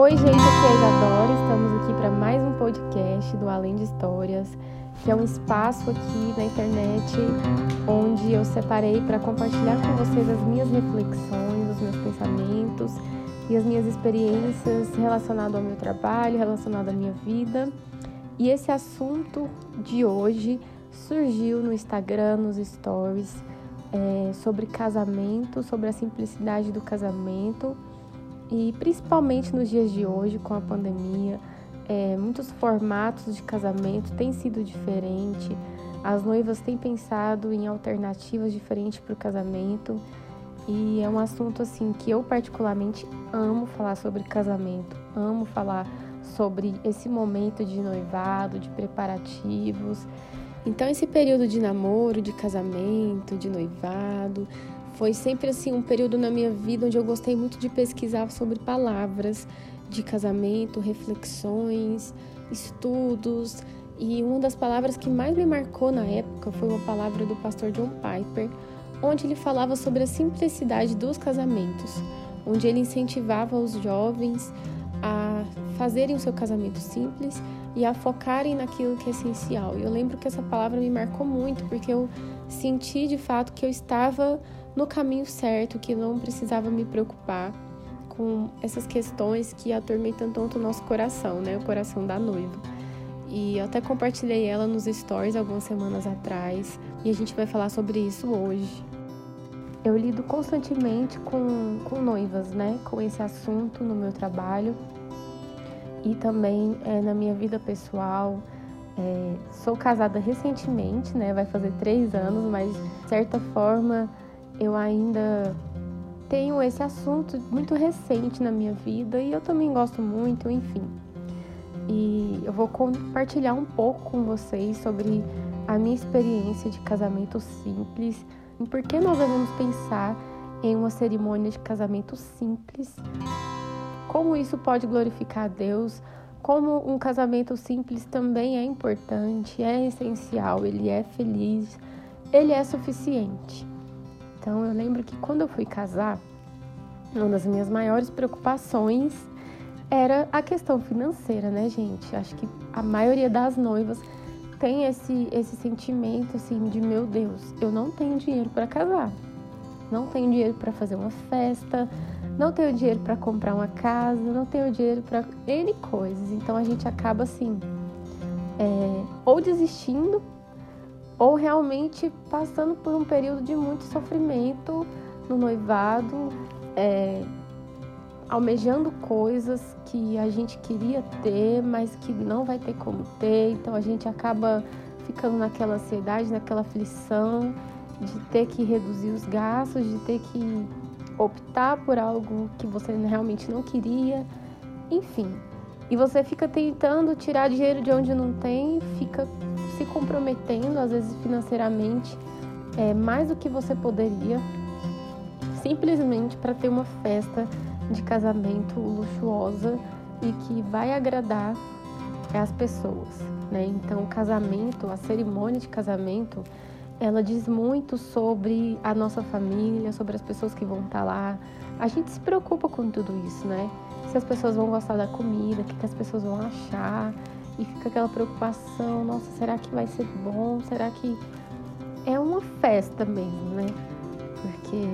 Oi, gente, aqui é a Isadora. Estamos aqui para mais um podcast do Além de Histórias, que é um espaço aqui na internet onde eu separei para compartilhar com vocês as minhas reflexões, os meus pensamentos e as minhas experiências relacionadas ao meu trabalho, relacionadas à minha vida. E esse assunto de hoje surgiu no Instagram, nos stories, é, sobre casamento, sobre a simplicidade do casamento e principalmente nos dias de hoje, com a pandemia, é, muitos formatos de casamento têm sido diferentes. As noivas têm pensado em alternativas diferentes para o casamento. E é um assunto assim que eu particularmente amo falar sobre casamento, amo falar sobre esse momento de noivado, de preparativos. Então esse período de namoro, de casamento, de noivado, foi sempre assim um período na minha vida onde eu gostei muito de pesquisar sobre palavras de casamento, reflexões, estudos. E uma das palavras que mais me marcou na época foi uma palavra do pastor John Piper, onde ele falava sobre a simplicidade dos casamentos, onde ele incentivava os jovens a fazerem o seu casamento simples e a focarem naquilo que é essencial. E eu lembro que essa palavra me marcou muito, porque eu senti de fato que eu estava no caminho certo, que não precisava me preocupar com essas questões que atormentam tanto o nosso coração, né? O coração da noiva. E eu até compartilhei ela nos stories algumas semanas atrás e a gente vai falar sobre isso hoje. Eu lido constantemente com, com noivas, né? Com esse assunto no meu trabalho e também é, na minha vida pessoal. É, sou casada recentemente, né? Vai fazer três anos, mas de certa forma eu ainda tenho esse assunto muito recente na minha vida e eu também gosto muito, enfim. E eu vou compartilhar um pouco com vocês sobre a minha experiência de casamento simples e por que nós devemos pensar em uma cerimônia de casamento simples, como isso pode glorificar a Deus, como um casamento simples também é importante, é essencial, ele é feliz, ele é suficiente. Então eu lembro que quando eu fui casar, uma das minhas maiores preocupações era a questão financeira, né, gente? Acho que a maioria das noivas tem esse, esse sentimento assim de meu Deus, eu não tenho dinheiro para casar, não tenho dinheiro para fazer uma festa, não tenho dinheiro para comprar uma casa, não tenho dinheiro para N coisas. Então a gente acaba assim, é, ou desistindo ou realmente passando por um período de muito sofrimento no noivado, é, almejando coisas que a gente queria ter, mas que não vai ter como ter, então a gente acaba ficando naquela ansiedade, naquela aflição de ter que reduzir os gastos, de ter que optar por algo que você realmente não queria, enfim. E você fica tentando tirar dinheiro de onde não tem, fica se comprometendo, às vezes financeiramente, é, mais do que você poderia, simplesmente para ter uma festa de casamento luxuosa e que vai agradar as pessoas, né? Então, o casamento, a cerimônia de casamento, ela diz muito sobre a nossa família, sobre as pessoas que vão estar lá. A gente se preocupa com tudo isso, né? Se as pessoas vão gostar da comida, o que as pessoas vão achar e fica aquela preocupação, nossa, será que vai ser bom? Será que é uma festa mesmo, né? Porque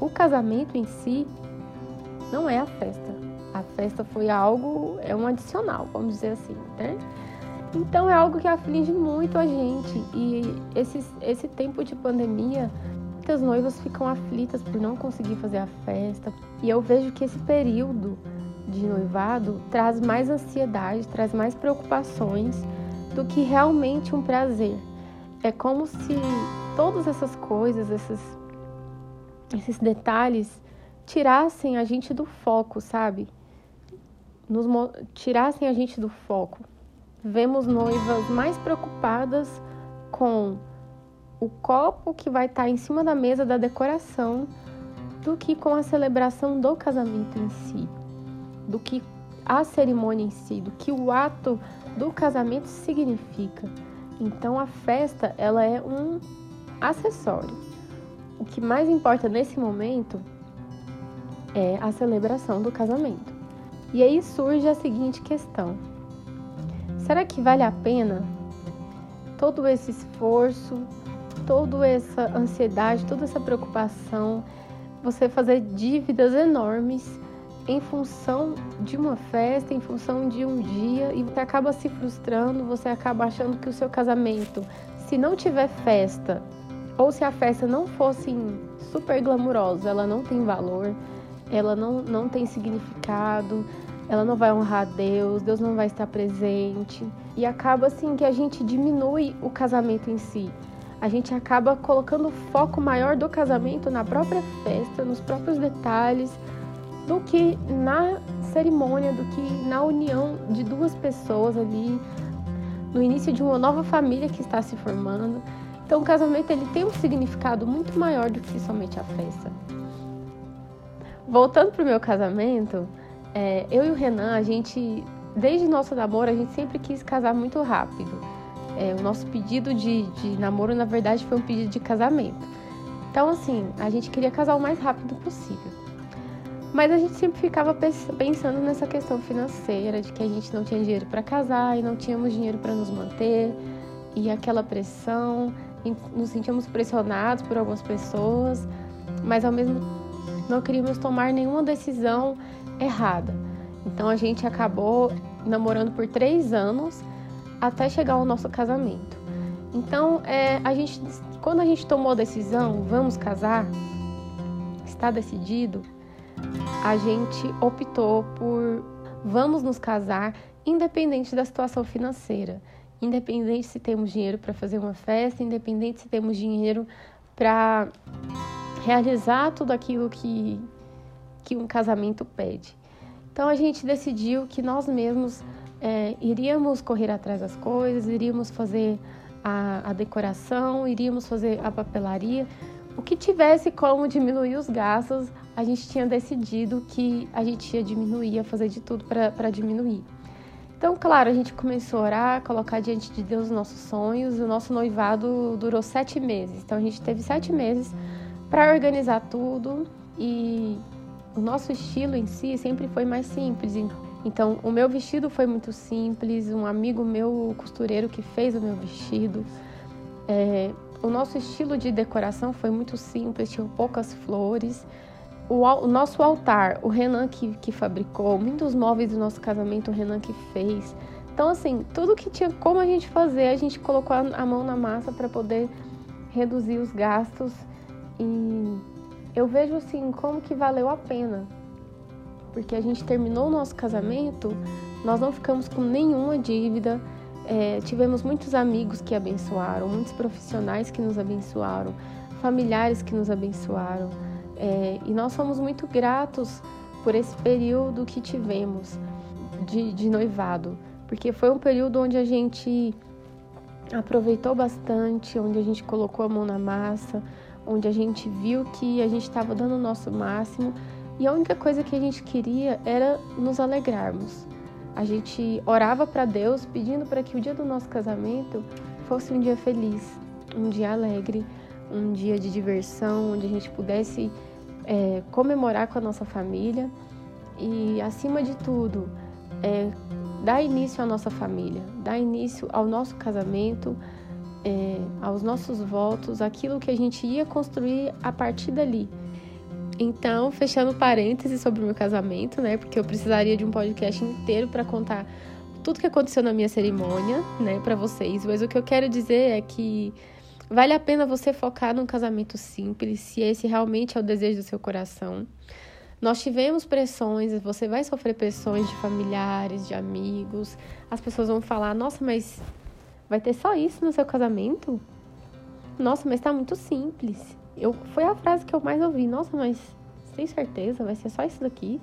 o casamento em si não é a festa. A festa foi algo, é um adicional, vamos dizer assim, né? Então é algo que aflige muito a gente. E esse, esse tempo de pandemia, muitas noivas ficam aflitas por não conseguir fazer a festa. E eu vejo que esse período de noivado traz mais ansiedade, traz mais preocupações do que realmente um prazer. É como se todas essas coisas, esses, esses detalhes, tirassem a gente do foco, sabe? Nos, tirassem a gente do foco. Vemos noivas mais preocupadas com o copo que vai estar em cima da mesa da decoração do que com a celebração do casamento em si do que a cerimônia em si, do que o ato do casamento significa. Então a festa, ela é um acessório. O que mais importa nesse momento é a celebração do casamento. E aí surge a seguinte questão: será que vale a pena todo esse esforço, toda essa ansiedade, toda essa preocupação, você fazer dívidas enormes em função de uma festa, em função de um dia, e você acaba se frustrando, você acaba achando que o seu casamento, se não tiver festa, ou se a festa não fosse super glamurosa, ela não tem valor, ela não, não tem significado, ela não vai honrar Deus, Deus não vai estar presente. E acaba assim que a gente diminui o casamento em si. A gente acaba colocando o foco maior do casamento na própria festa, nos próprios detalhes, do que na cerimônia, do que na união de duas pessoas ali, no início de uma nova família que está se formando. Então o casamento ele tem um significado muito maior do que somente a festa. Voltando para o meu casamento, é, eu e o Renan, a gente, desde nosso namoro, a gente sempre quis casar muito rápido. É, o nosso pedido de, de namoro, na verdade, foi um pedido de casamento. Então, assim, a gente queria casar o mais rápido possível. Mas a gente sempre ficava pensando nessa questão financeira, de que a gente não tinha dinheiro para casar e não tínhamos dinheiro para nos manter, e aquela pressão, nos sentíamos pressionados por algumas pessoas, mas ao mesmo não queríamos tomar nenhuma decisão errada. Então a gente acabou namorando por três anos até chegar ao nosso casamento. Então é, a gente, quando a gente tomou a decisão, vamos casar, está decidido, a gente optou por vamos nos casar, independente da situação financeira, independente se temos dinheiro para fazer uma festa, independente se temos dinheiro para realizar tudo aquilo que, que um casamento pede. Então a gente decidiu que nós mesmos é, iríamos correr atrás das coisas, iríamos fazer a, a decoração, iríamos fazer a papelaria. O que tivesse como diminuir os gastos, a gente tinha decidido que a gente ia diminuir, ia fazer de tudo para diminuir. Então, claro, a gente começou a orar, colocar diante de Deus os nossos sonhos. O nosso noivado durou sete meses. Então, a gente teve sete meses para organizar tudo e o nosso estilo em si sempre foi mais simples. Então, o meu vestido foi muito simples, um amigo meu, costureiro, que fez o meu vestido. É, o nosso estilo de decoração foi muito simples, tinha poucas flores. O, o, nosso altar, o Renan que, que fabricou, muitos móveis do nosso casamento, o Renan que fez. Então, assim, tudo que tinha como a gente fazer, a gente colocou a mão na massa para poder reduzir os gastos e eu vejo assim como que valeu a pena. Porque a gente terminou o nosso casamento, nós não ficamos com nenhuma dívida, é, tivemos muitos amigos que abençoaram, muitos profissionais que nos abençoaram, familiares que nos abençoaram. É, e nós somos muito gratos por esse período que tivemos de, de noivado, porque foi um período onde a gente aproveitou bastante, onde a gente colocou a mão na massa, onde a gente viu que a gente estava dando o nosso máximo e a única coisa que a gente queria era nos alegrarmos. A gente orava para Deus pedindo para que o dia do nosso casamento fosse um dia feliz, um dia alegre, um dia de diversão, onde a gente pudesse é, comemorar com a nossa família e, acima de tudo, é, dar início à nossa família, dar início ao nosso casamento é, aos nossos votos aquilo que a gente ia construir a partir dali. Então, fechando parênteses sobre o meu casamento, né? Porque eu precisaria de um podcast inteiro para contar tudo que aconteceu na minha cerimônia, né, para vocês. Mas o que eu quero dizer é que vale a pena você focar num casamento simples, se esse realmente é o desejo do seu coração. Nós tivemos pressões, você vai sofrer pressões de familiares, de amigos. As pessoas vão falar: "Nossa, mas Vai ter só isso no seu casamento? Nossa, mas tá muito simples. Eu, foi a frase que eu mais ouvi. Nossa, mas tem certeza? Vai ser só isso daqui?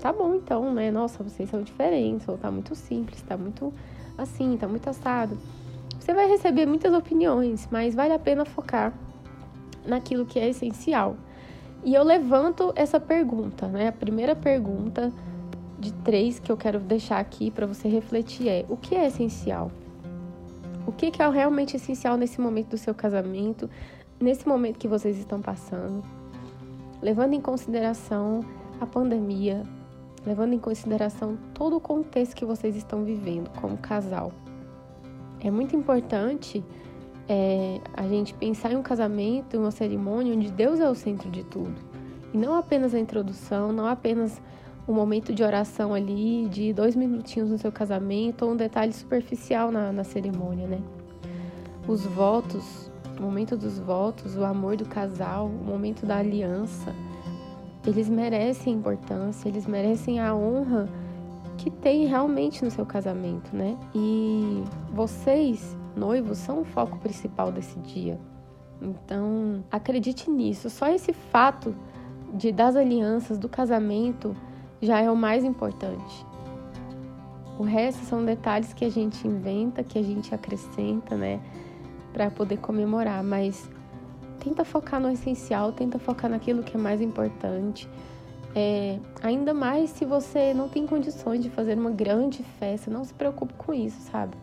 Tá bom então, né? Nossa, vocês são diferentes, ou tá muito simples, tá muito assim, tá muito assado. Você vai receber muitas opiniões, mas vale a pena focar naquilo que é essencial. E eu levanto essa pergunta, né? A primeira pergunta de três que eu quero deixar aqui para você refletir é: o que é essencial? O que, é realmente essencial nesse momento do seu casamento, nesse momento que vocês estão passando, levando em consideração a pandemia, levando em consideração todo o contexto que vocês estão vivendo como casal. É muito importante é, a gente pensar em um casamento, uma cerimônia onde Deus é o centro de tudo. E não apenas a introdução, não apenas um momento de oração ali, de dois minutinhos no seu casamento, ou um detalhe superficial na, na cerimônia, né? Os votos, o momento dos votos, o amor do casal, o momento da aliança, eles merecem importância, eles merecem a honra que tem realmente no seu casamento, né? E vocês, noivos, são o foco principal desse dia. Então, acredite nisso. Só esse fato de das alianças, do casamento, já é o mais importante. O resto são detalhes que a gente inventa, que a gente acrescenta, né, para poder comemorar, mas tenta focar no essencial, tenta focar naquilo que é mais importante. É, ainda mais se você não tem condições de fazer uma grande festa, não se preocupe com isso, sabe?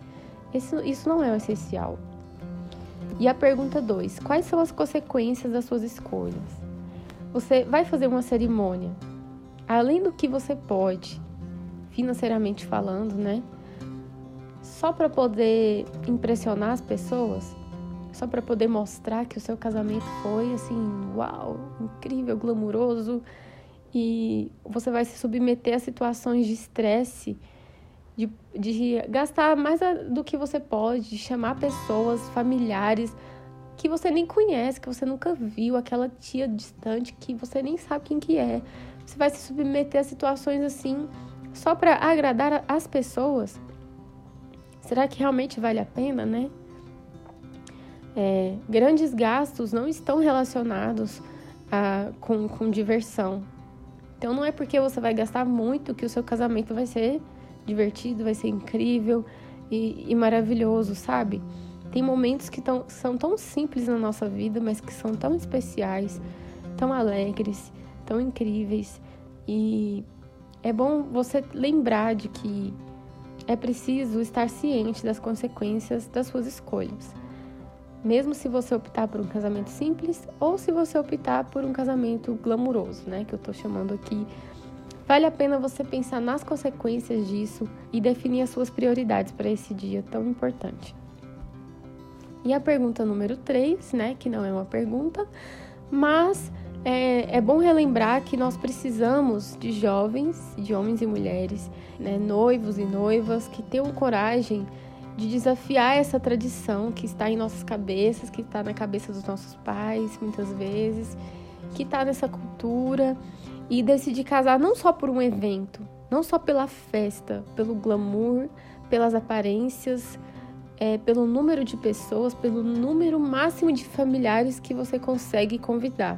Isso, isso não é o essencial. E a pergunta 2: Quais são as consequências das suas escolhas? Você vai fazer uma cerimônia além do que você pode, financeiramente falando, né? Só para poder impressionar as pessoas, só para poder mostrar que o seu casamento foi assim, uau, incrível, glamuroso, e você vai se submeter a situações de estresse, de, de gastar mais do que você pode, de chamar pessoas, familiares que você nem conhece, que você nunca viu, aquela tia distante que você nem sabe quem que é, você vai se submeter a situações assim só para agradar as pessoas? Será que realmente vale a pena, né? É, grandes gastos não estão relacionados a, com, com diversão. Então não é porque você vai gastar muito que o seu casamento vai ser divertido, vai ser incrível e, e maravilhoso, sabe? Tem momentos que tão, são tão simples na nossa vida, mas que são tão especiais, tão alegres, tão incríveis. E é bom você lembrar de que é preciso estar ciente das consequências das suas escolhas. Mesmo se você optar por um casamento simples ou se você optar por um casamento glamuroso, né, que eu tô chamando aqui, vale a pena você pensar nas consequências disso e definir as suas prioridades para esse dia tão importante. E a pergunta número 3, né, que não é uma pergunta, mas é, é, bom relembrar que nós precisamos de jovens, de homens e mulheres, né, noivos e noivas, que tenham coragem de desafiar essa tradição que está em nossas cabeças, que está na cabeça dos nossos pais, muitas vezes, que está nessa cultura, e decidir casar não só por um evento, não só pela festa, pelo glamour, pelas aparências, é, pelo número de pessoas, pelo número máximo de familiares que você consegue convidar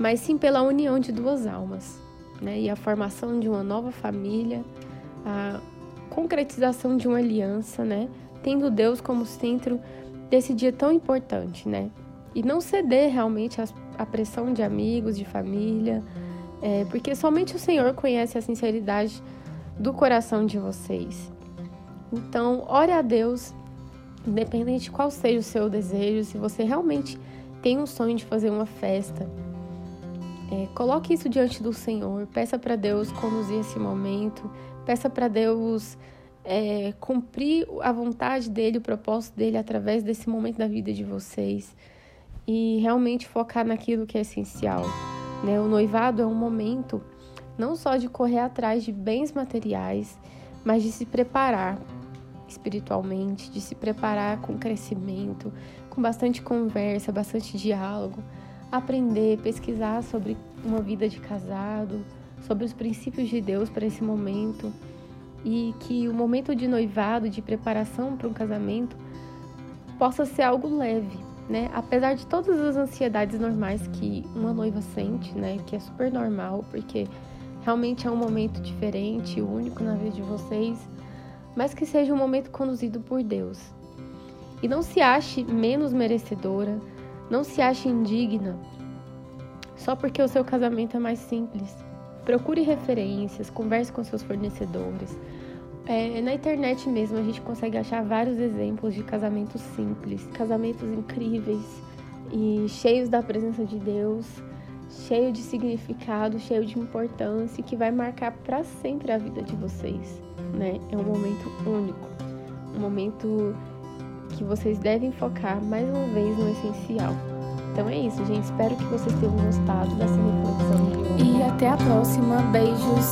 mas sim pela união de duas almas, né? E a formação de uma nova família, a concretização de uma aliança, né? Tendo Deus como centro desse dia tão importante, né? E não ceder realmente à pressão de amigos, de família, é, porque somente o Senhor conhece a sinceridade do coração de vocês. Então, ore a Deus, independente de qual seja o seu desejo, se você realmente tem um sonho de fazer uma festa, é, coloque isso diante do Senhor, peça para Deus conduzir esse momento, peça para Deus é, cumprir a vontade dele, o propósito dele através desse momento da vida de vocês e realmente focar naquilo que é essencial. Né? O noivado é um momento não só de correr atrás de bens materiais, mas de se preparar espiritualmente, de se preparar com crescimento, com bastante conversa, bastante diálogo aprender, pesquisar sobre uma vida de casado, sobre os princípios de Deus para esse momento e que o momento de noivado, de preparação para um casamento, possa ser algo leve, né? Apesar de todas as ansiedades normais que uma noiva sente, né? Que é super normal, porque realmente é um momento diferente, único na vida de vocês, mas que seja um momento conduzido por Deus. E não se ache menos merecedora, não se ache indigna só porque o seu casamento é mais simples. Procure referências, converse com seus fornecedores. É, na internet mesmo a gente consegue achar vários exemplos de casamentos simples, casamentos incríveis e cheios da presença de Deus, cheio de significado, cheio de importância, que vai marcar para sempre a vida de vocês, né? É um momento único, um momento que vocês devem focar mais uma vez no essencial. Então é isso, gente. Espero que vocês tenham gostado dessa reflexão. E até a próxima. Beijos.